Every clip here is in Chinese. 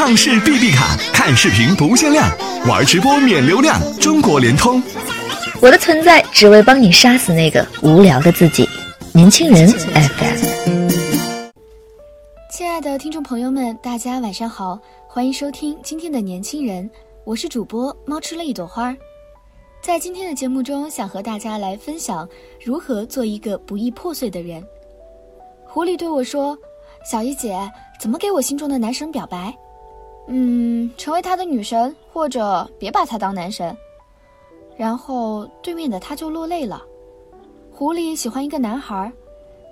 畅视 BB 卡，看视频不限量，玩直播免流量，中国联通。我的存在只为帮你杀死那个无聊的自己。年轻人 FM。亲爱的听众朋友们，大家晚上好，欢迎收听今天的年轻人，我是主播猫吃了一朵花。在今天的节目中，想和大家来分享如何做一个不易破碎的人。狐狸对我说：“小姨姐，怎么给我心中的男神表白？嗯，成为他的女神，或者别把他当男神。”然后对面的他就落泪了。狐狸喜欢一个男孩，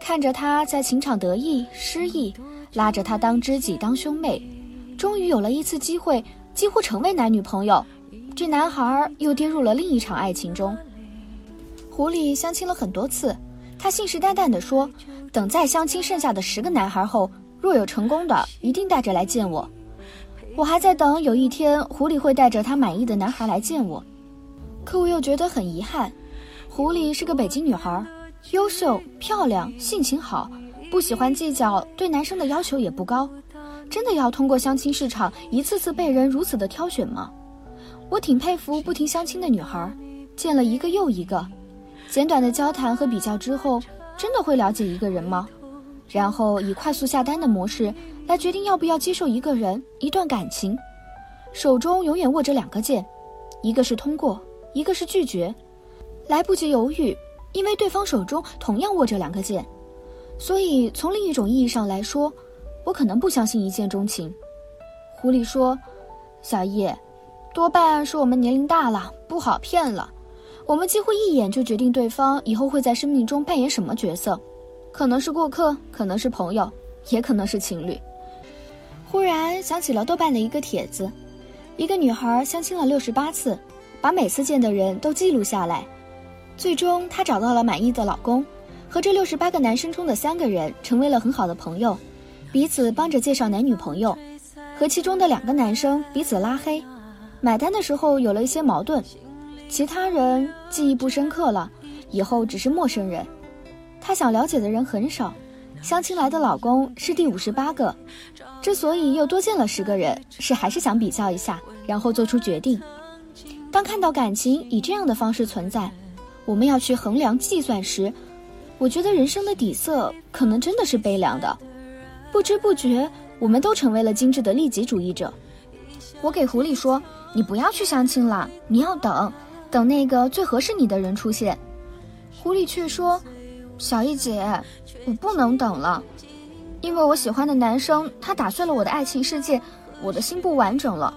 看着他在情场得意失意，拉着他当知己当兄妹，终于有了一次机会，几乎成为男女朋友。这男孩又跌入了另一场爱情中。狐狸相亲了很多次，他信誓旦旦地说：“等再相亲剩下的十个男孩后，若有成功的，一定带着来见我。”我还在等有一天狐狸会带着他满意的男孩来见我，可我又觉得很遗憾。狐狸是个北京女孩，优秀、漂亮、性情好，不喜欢计较，对男生的要求也不高。真的要通过相亲市场一次次被人如此的挑选吗？我挺佩服不停相亲的女孩，见了一个又一个，简短的交谈和比较之后，真的会了解一个人吗？然后以快速下单的模式来决定要不要接受一个人、一段感情，手中永远握着两个键，一个是通过，一个是拒绝，来不及犹豫，因为对方手中同样握着两个键，所以从另一种意义上来说，我可能不相信一见钟情。狐狸说：“小叶。”多半是我们年龄大了，不好骗了。我们几乎一眼就决定对方以后会在生命中扮演什么角色，可能是过客，可能是朋友，也可能是情侣。忽然想起了豆瓣的一个帖子，一个女孩相亲了六十八次，把每次见的人都记录下来，最终她找到了满意的老公，和这六十八个男生中的三个人成为了很好的朋友，彼此帮着介绍男女朋友，和其中的两个男生彼此拉黑。买单的时候有了一些矛盾，其他人记忆不深刻了，以后只是陌生人。她想了解的人很少，相亲来的老公是第五十八个。之所以又多见了十个人，是还是想比较一下，然后做出决定。当看到感情以这样的方式存在，我们要去衡量计算时，我觉得人生的底色可能真的是悲凉的。不知不觉，我们都成为了精致的利己主义者。我给狐狸说。你不要去相亲了，你要等，等那个最合适你的人出现。狐狸却说：“小易姐，我不能等了，因为我喜欢的男生他打碎了我的爱情世界，我的心不完整了。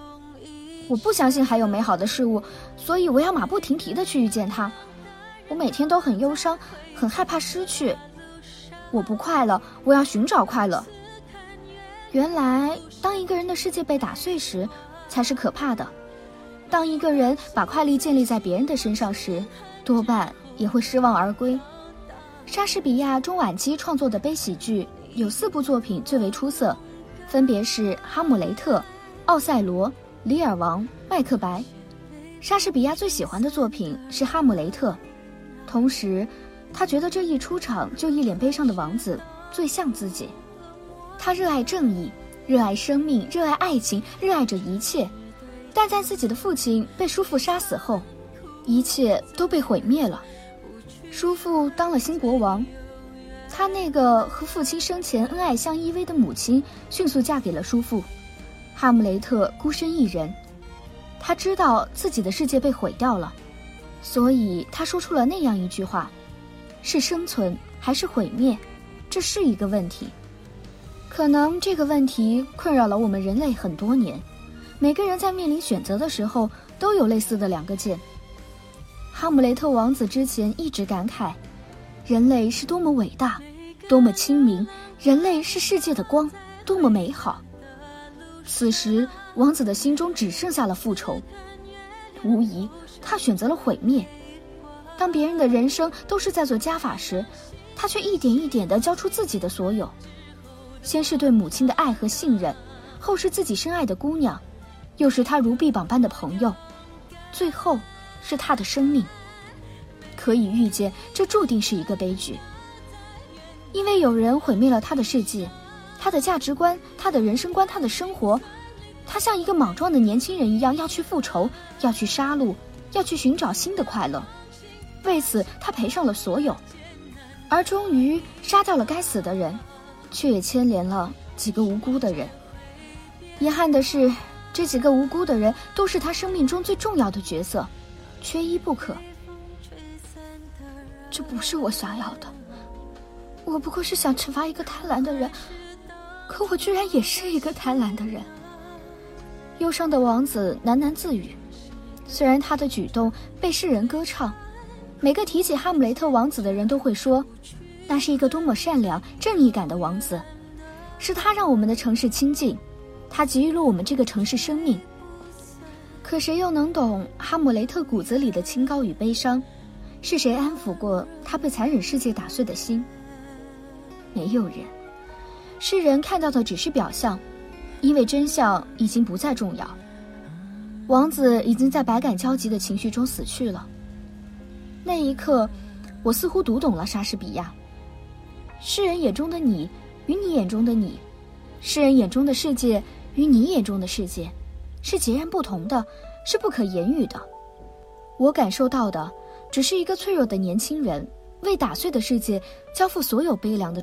我不相信还有美好的事物，所以我要马不停蹄的去遇见他。我每天都很忧伤，很害怕失去。我不快乐，我要寻找快乐。原来，当一个人的世界被打碎时，才是可怕的。”当一个人把快乐建立在别人的身上时，多半也会失望而归。莎士比亚中晚期创作的悲喜剧有四部作品最为出色，分别是《哈姆雷特》《奥赛罗》《李尔王》《麦克白》。莎士比亚最喜欢的作品是《哈姆雷特》，同时，他觉得这一出场就一脸悲伤的王子最像自己。他热爱正义，热爱生命，热爱爱情，热爱着一切。但在自己的父亲被叔父杀死后，一切都被毁灭了。叔父当了新国王，他那个和父亲生前恩爱相依偎的母亲迅速嫁给了叔父。哈姆雷特孤身一人，他知道自己的世界被毁掉了，所以他说出了那样一句话：“是生存还是毁灭？这是一个问题。可能这个问题困扰了我们人类很多年。”每个人在面临选择的时候，都有类似的两个键。哈姆雷特王子之前一直感慨，人类是多么伟大，多么清明，人类是世界的光，多么美好。此时，王子的心中只剩下了复仇。无疑，他选择了毁灭。当别人的人生都是在做加法时，他却一点一点地交出自己的所有。先是对母亲的爱和信任，后是自己深爱的姑娘。又是他如臂膀般的朋友，最后是他的生命。可以预见，这注定是一个悲剧，因为有人毁灭了他的世界，他的价值观，他的人生观，他的生活，他像一个莽撞的年轻人一样要去复仇，要去杀戮，要去寻找新的快乐。为此，他赔上了所有，而终于杀掉了该死的人，却也牵连了几个无辜的人。遗憾的是，这几个无辜的人都是他生命中最重要的角色，缺一不可。这不是我想要的，我不过是想惩罚一个贪婪的人，可我居然也是一个贪婪的人。忧伤的王子喃喃自语，虽然他的举动被世人歌唱，每个提起哈姆雷特王子的人都会说，那是一个多么善良、正义感的王子，是他让我们的城市清净，他给予了我们这个城市生命。可谁又能懂哈姆雷特骨子里的清高与悲伤？是谁安抚过他被残忍世界打碎的心？没有人。世人看到的只是表象，因为真相已经不再重要。王子已经在百感交集的情绪中死去了。那一刻，我似乎读懂了莎士比亚。世人眼中的你，与你眼中的你，世人眼中的世界与你眼中的世界，是截然不同的，是不可言喻的。我感受到的。只是一个脆弱的年轻人，为打碎的世界交付所有悲凉的。